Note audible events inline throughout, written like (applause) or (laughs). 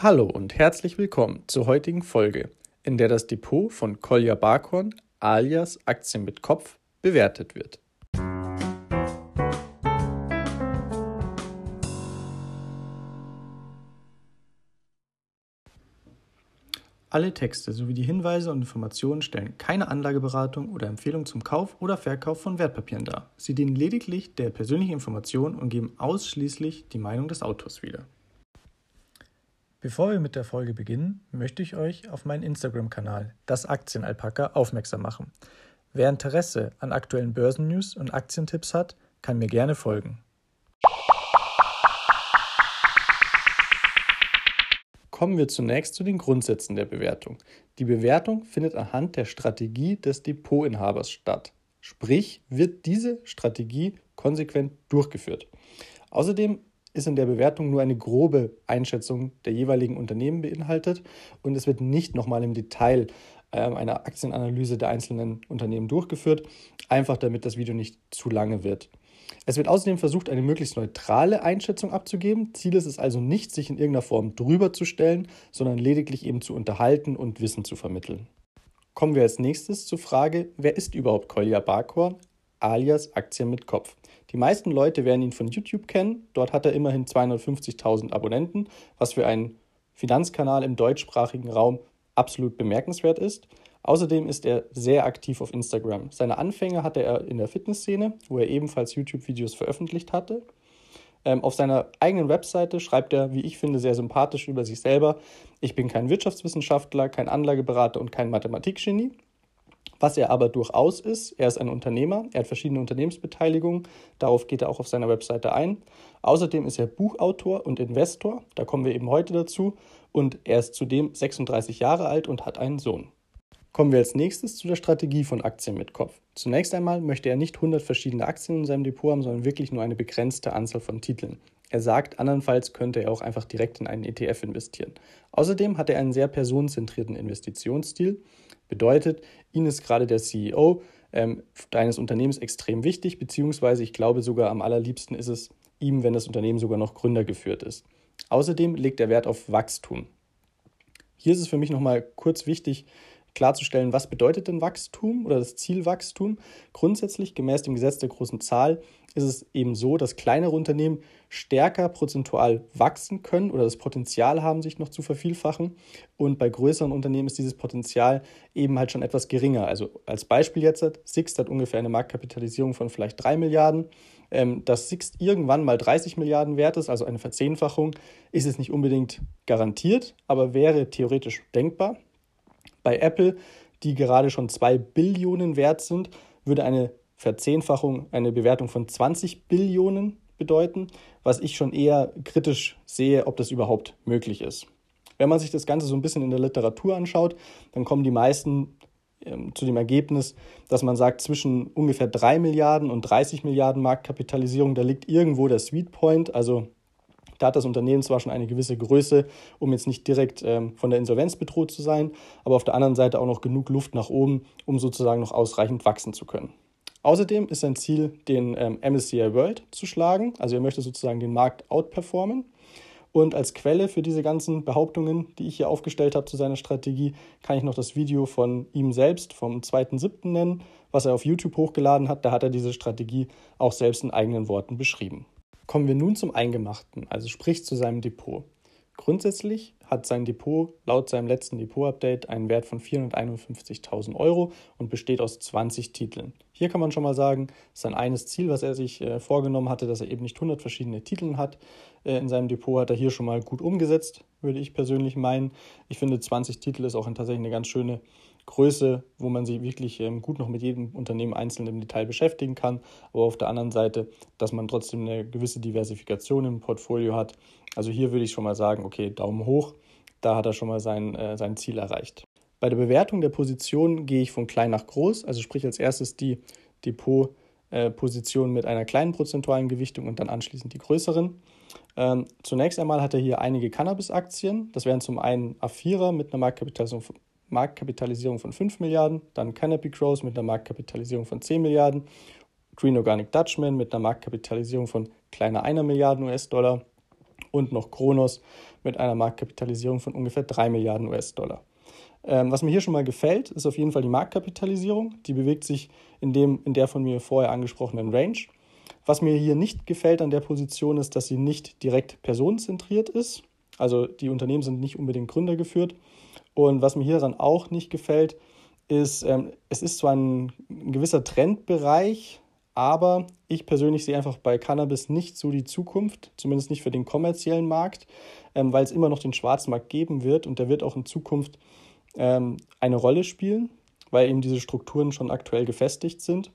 Hallo und herzlich willkommen zur heutigen Folge, in der das Depot von Kolja Barkhorn alias Aktien mit Kopf bewertet wird. Alle Texte sowie die Hinweise und Informationen stellen keine Anlageberatung oder Empfehlung zum Kauf oder Verkauf von Wertpapieren dar. Sie dienen lediglich der persönlichen Information und geben ausschließlich die Meinung des Autors wieder. Bevor wir mit der Folge beginnen, möchte ich euch auf meinen Instagram-Kanal, das Aktienalpaka, aufmerksam machen. Wer Interesse an aktuellen Börsennews und Aktientipps hat, kann mir gerne folgen. Kommen wir zunächst zu den Grundsätzen der Bewertung. Die Bewertung findet anhand der Strategie des Depotinhabers statt. Sprich, wird diese Strategie konsequent durchgeführt. Außerdem ist in der Bewertung nur eine grobe Einschätzung der jeweiligen Unternehmen beinhaltet und es wird nicht nochmal im Detail äh, eine Aktienanalyse der einzelnen Unternehmen durchgeführt, einfach damit das Video nicht zu lange wird. Es wird außerdem versucht, eine möglichst neutrale Einschätzung abzugeben. Ziel ist es also nicht, sich in irgendeiner Form drüber zu stellen, sondern lediglich eben zu unterhalten und Wissen zu vermitteln. Kommen wir als nächstes zur Frage, wer ist überhaupt Kolja Barkhorn, alias Aktien mit Kopf? Die meisten Leute werden ihn von YouTube kennen. Dort hat er immerhin 250.000 Abonnenten, was für einen Finanzkanal im deutschsprachigen Raum absolut bemerkenswert ist. Außerdem ist er sehr aktiv auf Instagram. Seine Anfänge hatte er in der Fitnessszene, wo er ebenfalls YouTube-Videos veröffentlicht hatte. Ähm, auf seiner eigenen Webseite schreibt er, wie ich finde, sehr sympathisch über sich selber. Ich bin kein Wirtschaftswissenschaftler, kein Anlageberater und kein Mathematikgenie. Was er aber durchaus ist, er ist ein Unternehmer, er hat verschiedene Unternehmensbeteiligungen, darauf geht er auch auf seiner Webseite ein. Außerdem ist er Buchautor und Investor, da kommen wir eben heute dazu, und er ist zudem 36 Jahre alt und hat einen Sohn. Kommen wir als nächstes zu der Strategie von Aktien mit Kopf. Zunächst einmal möchte er nicht 100 verschiedene Aktien in seinem Depot haben, sondern wirklich nur eine begrenzte Anzahl von Titeln. Er sagt, andernfalls könnte er auch einfach direkt in einen ETF investieren. Außerdem hat er einen sehr personenzentrierten Investitionsstil. Bedeutet, Ihnen ist gerade der CEO ähm, deines Unternehmens extrem wichtig, beziehungsweise ich glaube sogar am allerliebsten ist es ihm, wenn das Unternehmen sogar noch gründergeführt ist. Außerdem legt er Wert auf Wachstum. Hier ist es für mich nochmal kurz wichtig, klarzustellen, was bedeutet denn Wachstum oder das Ziel Wachstum. Grundsätzlich, gemäß dem Gesetz der großen Zahl, ist es eben so, dass kleinere Unternehmen stärker prozentual wachsen können oder das Potenzial haben, sich noch zu vervielfachen. Und bei größeren Unternehmen ist dieses Potenzial eben halt schon etwas geringer. Also als Beispiel jetzt, Sixt hat ungefähr eine Marktkapitalisierung von vielleicht 3 Milliarden. Ähm, dass Sixt irgendwann mal 30 Milliarden wert ist, also eine Verzehnfachung, ist es nicht unbedingt garantiert, aber wäre theoretisch denkbar. Bei Apple, die gerade schon 2 Billionen wert sind, würde eine Verzehnfachung eine Bewertung von 20 Billionen bedeuten, was ich schon eher kritisch sehe, ob das überhaupt möglich ist. Wenn man sich das Ganze so ein bisschen in der Literatur anschaut, dann kommen die meisten ähm, zu dem Ergebnis, dass man sagt, zwischen ungefähr 3 Milliarden und 30 Milliarden Marktkapitalisierung, da liegt irgendwo der Sweet Point, also da hat das Unternehmen zwar schon eine gewisse Größe, um jetzt nicht direkt ähm, von der Insolvenz bedroht zu sein, aber auf der anderen Seite auch noch genug Luft nach oben, um sozusagen noch ausreichend wachsen zu können. Außerdem ist sein Ziel, den ähm, MSCI World zu schlagen. Also er möchte sozusagen den Markt outperformen. Und als Quelle für diese ganzen Behauptungen, die ich hier aufgestellt habe zu seiner Strategie, kann ich noch das Video von ihm selbst vom 2.7. nennen, was er auf YouTube hochgeladen hat. Da hat er diese Strategie auch selbst in eigenen Worten beschrieben. Kommen wir nun zum Eingemachten, also sprich zu seinem Depot. Grundsätzlich hat sein Depot laut seinem letzten Depot-Update einen Wert von 451.000 Euro und besteht aus 20 Titeln. Hier kann man schon mal sagen, sein eines Ziel, was er sich äh, vorgenommen hatte, dass er eben nicht 100 verschiedene Titel hat äh, in seinem Depot, hat er hier schon mal gut umgesetzt, würde ich persönlich meinen. Ich finde, 20 Titel ist auch tatsächlich eine ganz schöne Größe, wo man sich wirklich ähm, gut noch mit jedem Unternehmen einzeln im Detail beschäftigen kann, aber auf der anderen Seite, dass man trotzdem eine gewisse Diversifikation im Portfolio hat. Also hier würde ich schon mal sagen, okay, Daumen hoch, da hat er schon mal sein, äh, sein Ziel erreicht. Bei der Bewertung der Position gehe ich von klein nach groß, also sprich als erstes die Depotposition äh, mit einer kleinen prozentualen Gewichtung und dann anschließend die größeren. Ähm, zunächst einmal hat er hier einige Cannabis-Aktien. Das wären zum einen A4er mit einer Marktkapitalisierung Marktkapitalisierung von 5 Milliarden, dann Canopy Growth mit einer Marktkapitalisierung von 10 Milliarden, Green Organic Dutchman mit einer Marktkapitalisierung von kleiner 1 Milliarden US-Dollar, und noch Kronos mit einer Marktkapitalisierung von ungefähr 3 Milliarden US-Dollar. Ähm, was mir hier schon mal gefällt, ist auf jeden Fall die Marktkapitalisierung. Die bewegt sich in, dem, in der von mir vorher angesprochenen Range. Was mir hier nicht gefällt an der Position ist, dass sie nicht direkt personenzentriert ist. Also die Unternehmen sind nicht unbedingt gründergeführt. Und was mir hier dann auch nicht gefällt, ist, ähm, es ist zwar ein, ein gewisser Trendbereich, aber ich persönlich sehe einfach bei Cannabis nicht so die Zukunft, zumindest nicht für den kommerziellen Markt, ähm, weil es immer noch den Schwarzmarkt geben wird und der wird auch in Zukunft ähm, eine Rolle spielen, weil eben diese Strukturen schon aktuell gefestigt sind.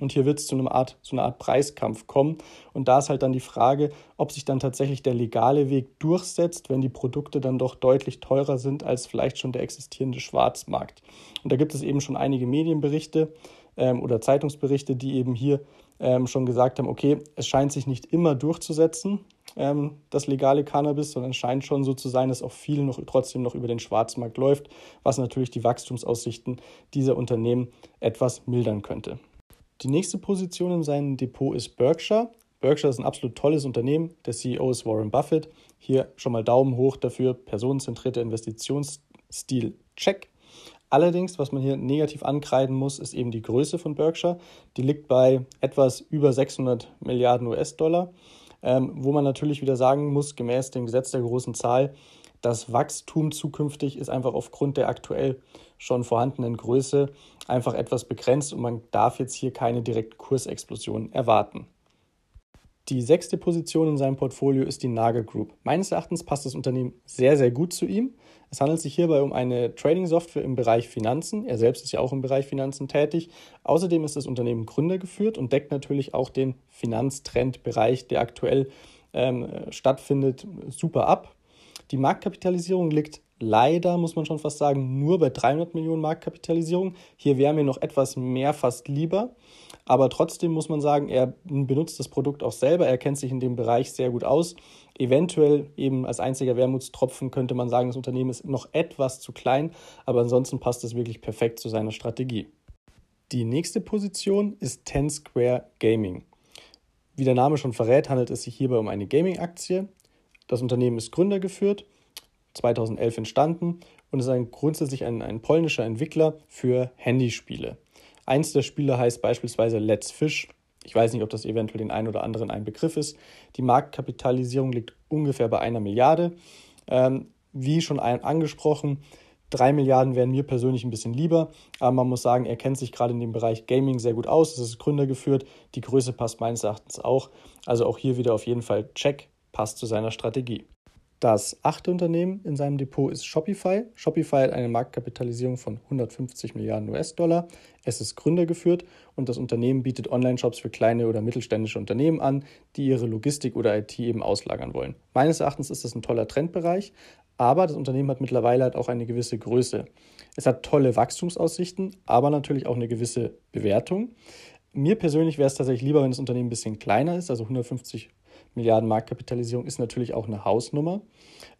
Und hier wird es zu, einer Art, zu einer Art Preiskampf kommen. Und da ist halt dann die Frage, ob sich dann tatsächlich der legale Weg durchsetzt, wenn die Produkte dann doch deutlich teurer sind als vielleicht schon der existierende Schwarzmarkt. Und da gibt es eben schon einige Medienberichte ähm, oder Zeitungsberichte, die eben hier ähm, schon gesagt haben, okay, es scheint sich nicht immer durchzusetzen, ähm, das legale Cannabis, sondern es scheint schon so zu sein, dass auch viel noch trotzdem noch über den Schwarzmarkt läuft, was natürlich die Wachstumsaussichten dieser Unternehmen etwas mildern könnte. Die nächste Position in seinem Depot ist Berkshire. Berkshire ist ein absolut tolles Unternehmen. Der CEO ist Warren Buffett. Hier schon mal Daumen hoch dafür. Personenzentrierter Investitionsstil, check. Allerdings, was man hier negativ ankreiden muss, ist eben die Größe von Berkshire. Die liegt bei etwas über 600 Milliarden US-Dollar ähm, wo man natürlich wieder sagen muss, gemäß dem Gesetz der großen Zahl, das Wachstum zukünftig ist einfach aufgrund der aktuell schon vorhandenen Größe einfach etwas begrenzt und man darf jetzt hier keine direkte Kursexplosion erwarten. Die sechste Position in seinem Portfolio ist die Nagel Group. Meines Erachtens passt das Unternehmen sehr, sehr gut zu ihm. Es handelt sich hierbei um eine Trading-Software im Bereich Finanzen. Er selbst ist ja auch im Bereich Finanzen tätig. Außerdem ist das Unternehmen gründergeführt und deckt natürlich auch den Finanztrendbereich, der aktuell ähm, stattfindet, super ab. Die Marktkapitalisierung liegt leider, muss man schon fast sagen, nur bei 300 Millionen Marktkapitalisierung. Hier wäre mir noch etwas mehr fast lieber. Aber trotzdem muss man sagen, er benutzt das Produkt auch selber, er kennt sich in dem Bereich sehr gut aus. Eventuell eben als einziger Wermutstropfen könnte man sagen, das Unternehmen ist noch etwas zu klein, aber ansonsten passt es wirklich perfekt zu seiner Strategie. Die nächste Position ist Ten Square Gaming. Wie der Name schon verrät, handelt es sich hierbei um eine Gaming-Aktie. Das Unternehmen ist gründergeführt, 2011 entstanden und ist ein, grundsätzlich ein, ein polnischer Entwickler für Handyspiele. Eins der Spiele heißt beispielsweise Let's Fish. Ich weiß nicht, ob das eventuell den einen oder anderen ein Begriff ist. Die Marktkapitalisierung liegt ungefähr bei einer Milliarde. Ähm, wie schon angesprochen, drei Milliarden wären mir persönlich ein bisschen lieber, aber man muss sagen, er kennt sich gerade in dem Bereich Gaming sehr gut aus. Es ist Gründer geführt. Die Größe passt meines Erachtens auch. Also auch hier wieder auf jeden Fall Check, passt zu seiner Strategie. Das achte Unternehmen in seinem Depot ist Shopify. Shopify hat eine Marktkapitalisierung von 150 Milliarden US-Dollar. Es ist gründergeführt und das Unternehmen bietet Online-Shops für kleine oder mittelständische Unternehmen an, die ihre Logistik oder IT eben auslagern wollen. Meines Erachtens ist das ein toller Trendbereich, aber das Unternehmen hat mittlerweile halt auch eine gewisse Größe. Es hat tolle Wachstumsaussichten, aber natürlich auch eine gewisse Bewertung. Mir persönlich wäre es tatsächlich lieber, wenn das Unternehmen ein bisschen kleiner ist, also 150 Milliarden Marktkapitalisierung ist natürlich auch eine Hausnummer.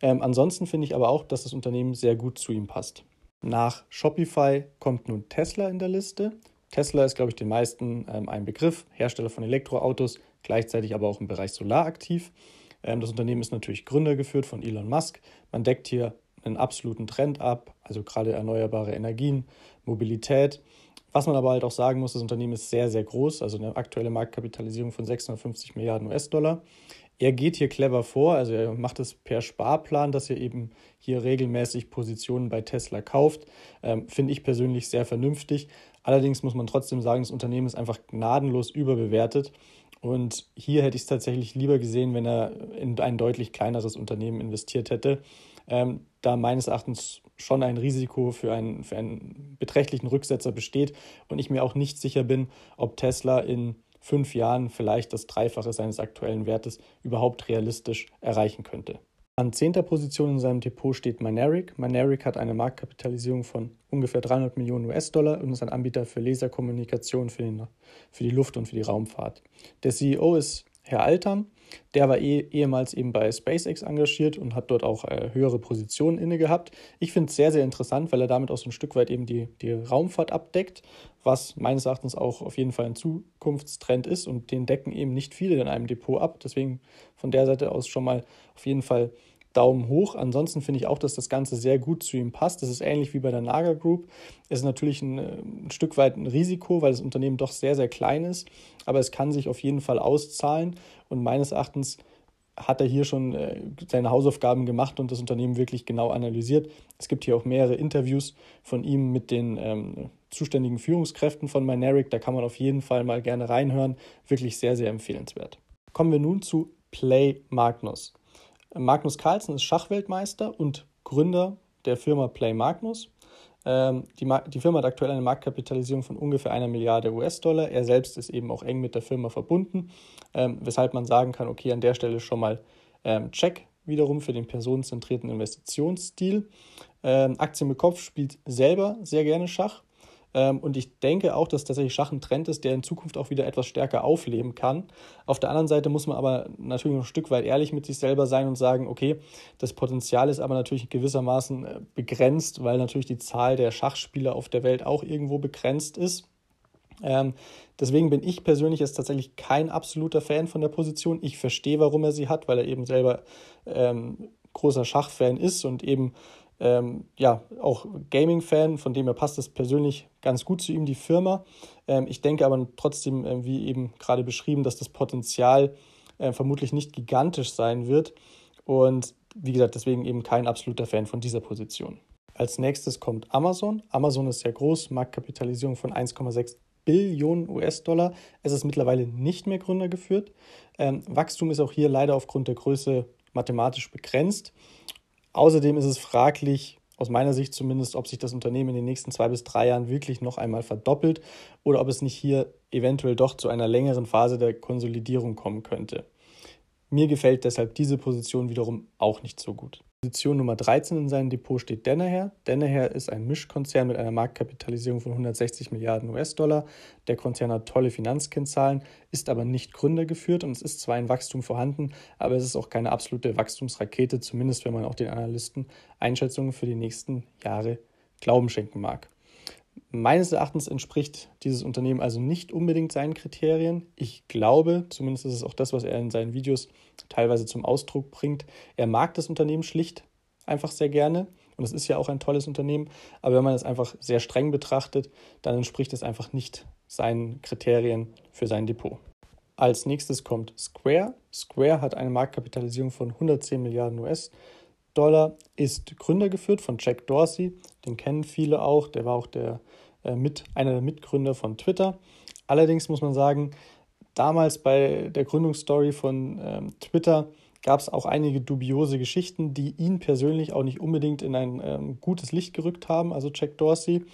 Ähm, ansonsten finde ich aber auch, dass das Unternehmen sehr gut zu ihm passt. Nach Shopify kommt nun Tesla in der Liste. Tesla ist, glaube ich, den meisten ähm, ein Begriff, Hersteller von Elektroautos, gleichzeitig aber auch im Bereich Solar aktiv. Ähm, das Unternehmen ist natürlich gründergeführt von Elon Musk. Man deckt hier einen absoluten Trend ab, also gerade erneuerbare Energien, Mobilität. Was man aber halt auch sagen muss, das Unternehmen ist sehr, sehr groß, also eine aktuelle Marktkapitalisierung von 650 Milliarden US-Dollar. Er geht hier clever vor, also er macht es per Sparplan, dass er eben hier regelmäßig Positionen bei Tesla kauft. Ähm, Finde ich persönlich sehr vernünftig. Allerdings muss man trotzdem sagen, das Unternehmen ist einfach gnadenlos überbewertet. Und hier hätte ich es tatsächlich lieber gesehen, wenn er in ein deutlich kleineres Unternehmen investiert hätte ähm, da meines Erachtens schon ein Risiko für einen, für einen beträchtlichen Rücksetzer besteht und ich mir auch nicht sicher bin, ob Tesla in fünf Jahren vielleicht das Dreifache seines aktuellen Wertes überhaupt realistisch erreichen könnte. An zehnter Position in seinem Depot steht Mynaric. Mynaric hat eine Marktkapitalisierung von ungefähr 300 Millionen US-Dollar und ist ein Anbieter für Laserkommunikation für, den, für die Luft- und für die Raumfahrt. Der CEO ist Herr Altern Der war eh, ehemals eben bei SpaceX engagiert und hat dort auch äh, höhere Positionen inne gehabt. Ich finde es sehr, sehr interessant, weil er damit auch so ein Stück weit eben die, die Raumfahrt abdeckt, was meines Erachtens auch auf jeden Fall ein Zukunftstrend ist und den decken eben nicht viele in einem Depot ab. Deswegen von der Seite aus schon mal auf jeden Fall Daumen hoch. Ansonsten finde ich auch, dass das Ganze sehr gut zu ihm passt. Das ist ähnlich wie bei der Naga Group. Es ist natürlich ein, ein, Stück weit ein Risiko, weil das Unternehmen doch sehr, sehr klein ist. Aber es kann sich auf jeden Fall auszahlen. Und meines Erachtens hat er hier schon äh, seine Hausaufgaben gemacht und das Unternehmen wirklich genau analysiert. Es gibt hier auch mehrere Interviews von ihm mit den ähm, zuständigen Führungskräften von Mynaric. Da kann man auf jeden Fall mal gerne reinhören. Wirklich sehr, sehr empfehlenswert. Kommen wir nun zu Play Magnus. Magnus Carlsen ist Schachweltmeister und Gründer der Firma Play Magnus. Ähm, die, die, Firma hat aktuell eine Marktkapitalisierung von ungefähr einer Milliarde US-Dollar. Er selbst ist eben auch eng mit der Firma verbunden, ähm, weshalb man sagen kann, okay, an der Stelle schon mal ähm, Check wiederum für den personenzentrierten Investitionsstil. Ähm, Aktien mit Kopf spielt selber sehr gerne Schach. Ähm, und ich denke auch, dass tatsächlich Schach ein Trend ist, der in Zukunft auch wieder etwas stärker aufleben kann. Auf der anderen Seite muss man aber natürlich noch ein Stück weit ehrlich mit sich selber sein und sagen, okay, das Potenzial ist aber natürlich gewissermaßen äh, begrenzt, weil natürlich die Zahl der Schachspieler auf der Welt auch irgendwo begrenzt ist. Ähm, deswegen bin ich persönlich jetzt tatsächlich kein absoluter Fan von der Position. Ich verstehe, warum er sie hat, weil er eben selber ähm, großer Schachfan ist und eben ähm, ja, auch Gaming-Fan, von dem her passt es persönlich ganz gut zu ihm, die Firma. Ähm, ich denke aber trotzdem, äh, wie eben gerade beschrieben, dass das Potenzial äh, vermutlich nicht gigantisch sein wird. Und wie gesagt, deswegen eben kein absoluter Fan von dieser Position. Als nächstes kommt Amazon. Amazon ist sehr groß, Marktkapitalisierung von 1,6 Billionen US-Dollar. Es ist mittlerweile nicht mehr gründergeführt. Ähm, Wachstum ist auch hier leider aufgrund der Größe mathematisch begrenzt. Außerdem ist es fraglich, aus meiner Sicht zumindest, ob sich das Unternehmen in den nächsten zwei bis drei Jahren wirklich noch einmal verdoppelt oder ob es nicht hier eventuell doch zu einer längeren Phase der Konsolidierung kommen könnte. Mir gefällt deshalb diese Position wiederum auch nicht so gut. Position Nummer 13 in seinem Depot steht Danaher. Danaher ist ein Mischkonzern mit einer Marktkapitalisierung von 160 Milliarden US-Dollar. Der Konzern hat tolle Finanzkennzahlen, ist aber nicht gründergeführt und es ist zwar ein Wachstum vorhanden, aber es ist auch keine absolute Wachstumsrakete, zumindest wenn man auch den Analysten Einschätzungen für die nächsten Jahre Glauben schenken mag. Meines Erachtens entspricht dieses Unternehmen also nicht unbedingt seinen Kriterien. Ich glaube, zumindest ist es auch das, was er in seinen Videos teilweise zum Ausdruck bringt, er mag das Unternehmen schlicht einfach sehr gerne. Und es ist ja auch ein tolles Unternehmen. Aber wenn man es einfach sehr streng betrachtet, dann entspricht es einfach nicht seinen Kriterien für sein Depot. Als nächstes kommt Square. Square hat eine Marktkapitalisierung von 110 Milliarden US-Dollar, ist gründergeführt von Jack Dorsey. Den kennen viele auch. Der war auch der äh, mit, einer der Mitgründer von Twitter. Allerdings muss man sagen, damals bei der Gründungsstory von ähm, Twitter gab es auch einige dubiose Geschichten, die ihn persönlich auch nicht unbedingt in ein ähm, gutes Licht gerückt haben, also Jack Dorsey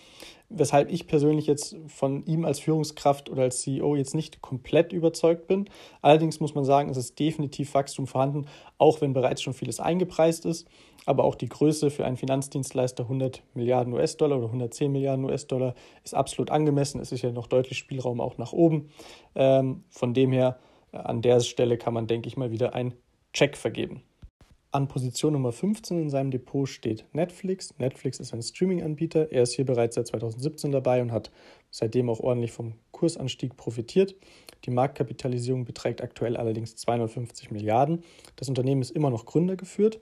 weshalb ich persönlich jetzt von ihm als Führungskraft oder als CEO jetzt nicht komplett überzeugt bin. Allerdings muss man sagen, es ist definitiv Wachstum vorhanden, auch wenn bereits schon vieles eingepreist ist. Aber auch die Größe für einen Finanzdienstleister 100 Milliarden US-Dollar oder 110 Milliarden US-Dollar ist absolut angemessen. Es ist ja noch deutlich Spielraum auch nach oben. Ähm, von dem her, an der Stelle kann man, denke ich mal, wieder einen Check vergeben. An Position Nummer 15 in seinem Depot steht Netflix. Netflix ist ein Streaming-Anbieter. Er ist hier bereits seit 2017 dabei und hat seitdem auch ordentlich vom Kursanstieg profitiert. Die Marktkapitalisierung beträgt aktuell allerdings 250 Milliarden. Das Unternehmen ist immer noch gründergeführt.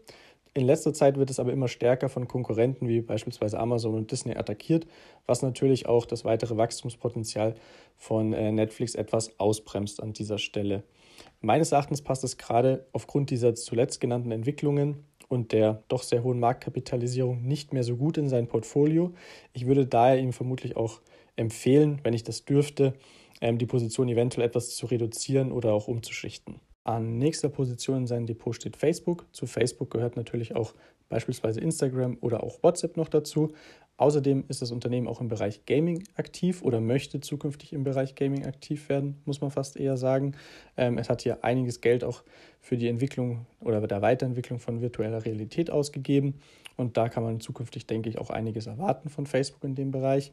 In letzter Zeit wird es aber immer stärker von Konkurrenten wie beispielsweise Amazon und Disney attackiert, was natürlich auch das weitere Wachstumspotenzial von äh, Netflix etwas ausbremst an dieser Stelle. Meines Erachtens passt es gerade aufgrund dieser zuletzt genannten Entwicklungen und der doch sehr hohen Marktkapitalisierung nicht mehr so gut in sein Portfolio. Ich würde daher ihm vermutlich auch empfehlen, wenn ich das dürfte, ähm, die Position eventuell etwas zu reduzieren oder auch umzuschichten. An nächster Position in seinem Depot steht Facebook. Zu Facebook gehört natürlich auch beispielsweise Instagram oder auch WhatsApp noch dazu. Außerdem ist das Unternehmen auch im Bereich Gaming aktiv oder möchte zukünftig im Bereich Gaming aktiv werden, muss man fast eher sagen. Ähm, es hat hier einiges Geld auch für die Entwicklung oder der Weiterentwicklung von virtueller Realität ausgegeben. Und da kann man zukünftig, denke ich, auch einiges erwarten von Facebook in dem Bereich.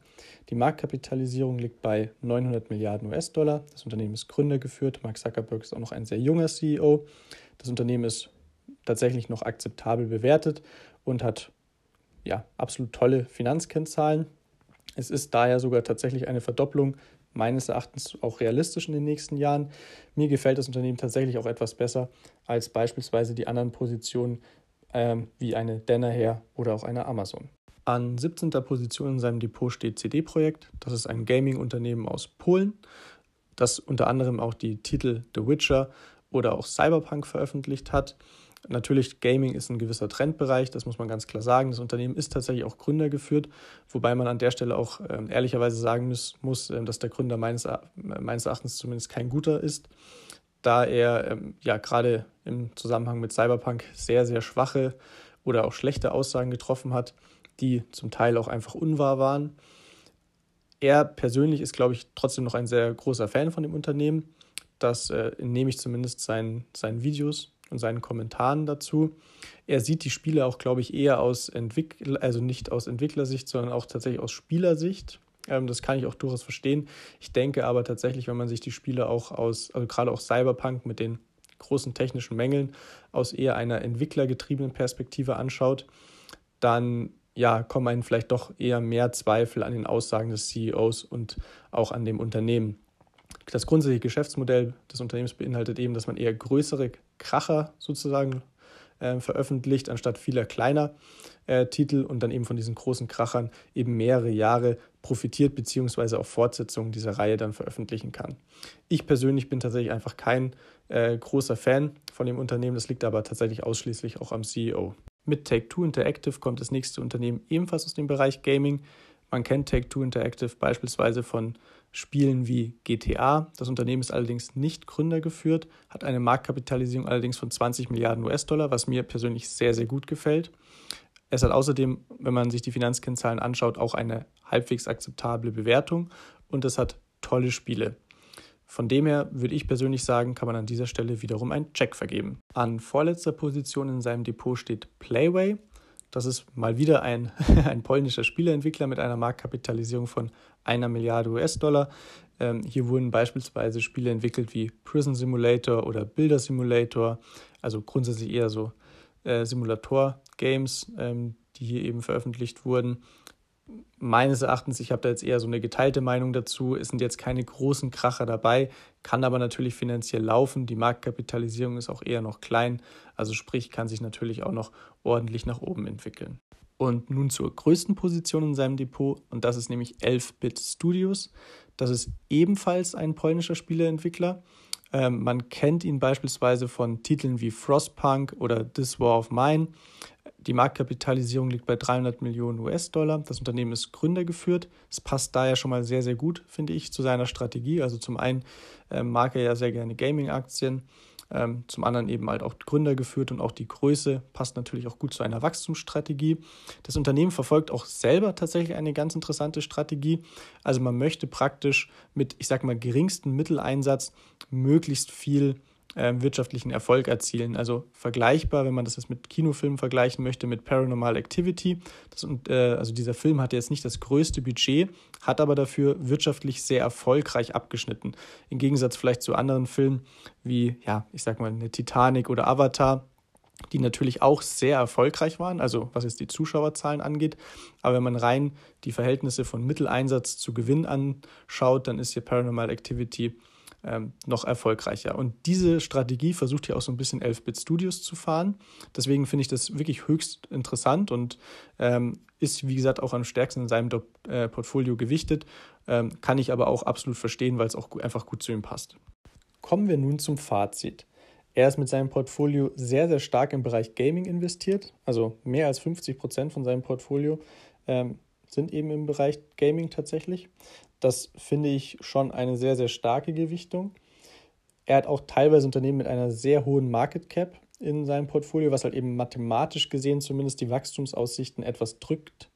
Die Marktkapitalisierung liegt bei 900 Milliarden US-Dollar. Das Unternehmen ist gründergeführt. Mark Zuckerberg ist auch noch ein sehr junger CEO. Das Unternehmen ist tatsächlich noch akzeptabel bewertet und hat ja, absolut tolle Finanzkennzahlen. Es ist daher sogar tatsächlich eine Verdopplung meines Erachtens auch realistisch in den nächsten Jahren. Mir gefällt das Unternehmen tatsächlich auch etwas besser als beispielsweise die anderen Positionen ähm, wie eine Danaher oder auch eine Amazon. An 17. Position in seinem Depot steht CD Projekt. Das ist ein Gaming-Unternehmen aus Polen, das unter anderem auch die Titel The Witcher oder auch Cyberpunk veröffentlicht hat. Natürlich, Gaming ist ein gewisser Trendbereich, das muss man ganz klar sagen. Das Unternehmen ist tatsächlich auch gründergeführt, wobei man an der Stelle auch äh, ehrlicherweise sagen muss, muss äh, dass der Gründer meines, meines Erachtens zumindest kein guter ist, da er ähm, ja gerade im Zusammenhang mit Cyberpunk sehr, sehr schwache oder auch schlechte Aussagen getroffen hat, die zum Teil auch einfach unwahr waren. Er persönlich ist, glaube ich, trotzdem noch ein sehr großer Fan von dem Unternehmen. Das äh, nehme ich zumindest seinen, seinen Videos und seinen Kommentaren dazu. Er sieht die Spiele auch, glaube ich, eher aus Entwickler, also nicht aus Entwicklersicht, sondern auch tatsächlich aus Spielersicht. Ähm, das kann ich auch durchaus verstehen. Ich denke aber tatsächlich, wenn man sich die Spiele auch aus, also gerade auch Cyberpunk mit den großen technischen Mängeln aus eher einer entwicklergetriebenen Perspektive anschaut, dann ja, kommen einem vielleicht doch eher mehr Zweifel an den Aussagen des CEOs und auch an dem Unternehmen. Das grundsätzliche Geschäftsmodell des Unternehmens beinhaltet eben, dass man eher größere Kracher sozusagen äh, veröffentlicht, anstatt vieler kleiner äh, Titel und dann eben von diesen großen Krachern eben mehrere Jahre profitiert, beziehungsweise auch Fortsetzungen dieser Reihe dann veröffentlichen kann. Ich persönlich bin tatsächlich einfach kein äh, großer Fan von dem Unternehmen, das liegt aber tatsächlich ausschließlich auch am CEO. Mit Take-Two Interactive kommt das nächste Unternehmen ebenfalls aus dem Bereich Gaming. Man kennt Take-Two Interactive beispielsweise von Spielen wie GTA. Das Unternehmen ist allerdings nicht gründergeführt, hat eine Marktkapitalisierung allerdings von 20 Milliarden US-Dollar, was mir persönlich sehr, sehr gut gefällt. Es hat außerdem, wenn man sich die Finanzkennzahlen anschaut, auch eine halbwegs akzeptable Bewertung und es hat tolle Spiele. Von dem her würde ich persönlich sagen, kann man an dieser Stelle wiederum einen Check vergeben. An vorletzter Position in seinem Depot steht Playway. Das ist mal wieder ein, (laughs) ein polnischer Spieleentwickler mit einer Marktkapitalisierung von einer Milliarde US-Dollar. Ähm, hier wurden beispielsweise Spiele entwickelt wie Prison Simulator oder Builder Simulator, also grundsätzlich eher so äh, Simulator-Games, ähm, die hier eben veröffentlicht wurden. Meines Erachtens, ich habe da jetzt eher so eine geteilte Meinung dazu, es sind jetzt keine großen Kracher dabei, kann aber natürlich finanziell laufen. Die Marktkapitalisierung ist auch eher noch klein, also sprich, kann sich natürlich auch noch ordentlich nach oben entwickeln. Und nun zur größten Position in seinem Depot, und das ist nämlich 11-Bit Studios. Das ist ebenfalls ein polnischer Spieleentwickler. Ähm, man kennt ihn beispielsweise von Titeln wie Frostpunk oder This War of Mine. Die Marktkapitalisierung liegt bei 300 Millionen US-Dollar. Das Unternehmen ist gründergeführt. Es passt daher schon mal sehr, sehr gut, finde ich, zu seiner Strategie. Also zum einen äh, mag er ja sehr gerne Gaming-Aktien ähm, zum anderen eben halt auch Gründer geführt und auch die Größe passt natürlich auch gut zu einer Wachstumsstrategie. Das Unternehmen verfolgt auch selber tatsächlich eine ganz interessante Strategie. Also man möchte praktisch mit, ich sag mal, geringstem Mitteleinsatz möglichst viel ähm, wirtschaftlichen Erfolg erzielen. Also vergleichbar, wenn man das jetzt mit Kinofilmen vergleichen möchte, mit Paranormal Activity. Das, äh, also dieser Film hatte jetzt nicht das größte Budget, hat aber dafür wirtschaftlich sehr erfolgreich abgeschnitten. Im Gegensatz vielleicht zu anderen Filmen wie, ja, ich sag mal, eine Titanic oder Avatar, die natürlich auch sehr erfolgreich waren, also was jetzt die Zuschauerzahlen angeht. Aber wenn man rein die Verhältnisse von Mitteleinsatz zu Gewinn anschaut, dann ist hier Paranormal Activity ähm, noch erfolgreicher. Und diese Strategie versucht hier auch so ein bisschen 11-Bit Studios zu fahren. Deswegen finde ich das wirklich höchst interessant und ähm, ist, wie gesagt, auch am stärksten in seinem äh, Portfolio gewichtet. Ähm, kann ich aber auch absolut verstehen, weil es auch einfach gut zu ihm passt. Kommen wir nun zum Fazit. Er ist mit seinem Portfolio sehr, sehr stark im Bereich Gaming investiert. Also mehr als 50 Prozent von seinem Portfolio ähm, sind eben im Bereich Gaming tatsächlich. Das finde ich schon eine sehr, sehr starke Gewichtung. Er hat auch teilweise Unternehmen mit einer sehr hohen Market Cap in seinem Portfolio, was halt eben mathematisch gesehen zumindest die Wachstumsaussichten etwas drückt.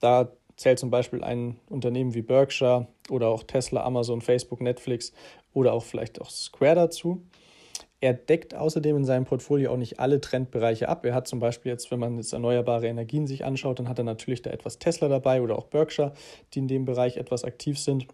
Da zählt zum Beispiel ein Unternehmen wie Berkshire oder auch Tesla, Amazon, Facebook, Netflix oder auch vielleicht auch Square dazu. Er deckt außerdem in seinem Portfolio auch nicht alle Trendbereiche ab. Er hat zum Beispiel jetzt, wenn man jetzt erneuerbare Energien sich anschaut, dann hat er natürlich da etwas Tesla dabei oder auch Berkshire, die in dem Bereich etwas aktiv sind.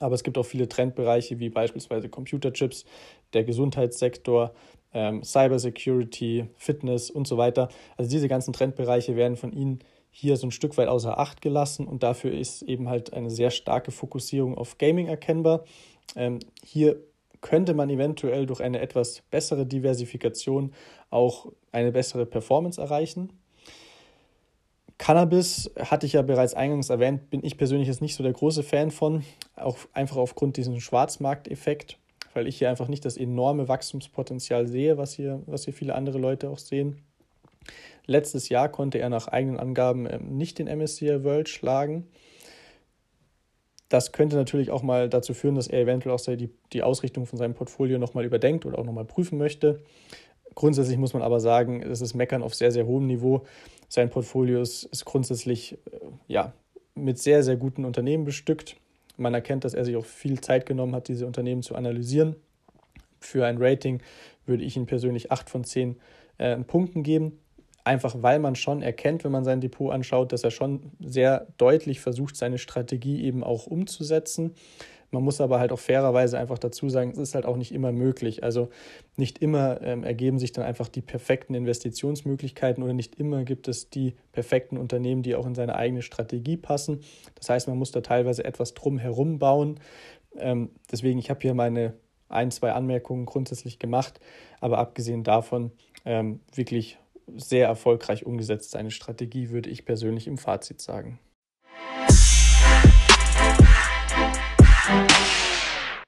Aber es gibt auch viele Trendbereiche wie beispielsweise Computerchips, der Gesundheitssektor, ähm, Cybersecurity, Fitness und so weiter. Also diese ganzen Trendbereiche werden von Ihnen hier so ein Stück weit außer Acht gelassen und dafür ist eben halt eine sehr starke Fokussierung auf Gaming erkennbar. Ähm, hier könnte man eventuell durch eine etwas bessere Diversifikation auch eine bessere Performance erreichen. Cannabis hatte ich ja bereits eingangs erwähnt, bin ich persönlich jetzt nicht so der große Fan von, auch einfach aufgrund diesem Schwarzmarkteffekt, weil ich hier einfach nicht das enorme Wachstumspotenzial sehe, was hier, was hier viele andere Leute auch sehen. Letztes Jahr konnte er nach eigenen Angaben ähm, nicht den MSCI World schlagen. Das könnte natürlich auch mal dazu führen, dass er eventuell auch die, die Ausrichtung von seinem Portfolio nochmal überdenkt oder auch nochmal prüfen möchte. Grundsätzlich muss man aber sagen, es ist Meckern auf sehr, sehr hohem Niveau. Sein Portfolio ist, ist grundsätzlich äh, ja, mit sehr, sehr guten Unternehmen bestückt. Man erkennt, dass er sich auch viel Zeit genommen hat, diese Unternehmen zu analysieren. Für ein Rating würde ich ihm persönlich 8 von 10 äh, Punkten geben einfach weil man schon erkennt, wenn man sein Depot anschaut, dass er schon sehr deutlich versucht, seine Strategie eben auch umzusetzen. Man muss aber halt auch fairerweise einfach dazu sagen, es ist halt auch nicht immer möglich. Also nicht immer ähm, ergeben sich dann einfach die perfekten Investitionsmöglichkeiten oder nicht immer gibt es die perfekten Unternehmen, die auch in seine eigene Strategie passen. Das heißt, man muss da teilweise etwas drum herum bauen. Ähm, deswegen, ich habe hier meine ein, zwei Anmerkungen grundsätzlich gemacht, aber abgesehen davon ähm, wirklich sehr erfolgreich umgesetzt, seine Strategie, würde ich persönlich im Fazit sagen.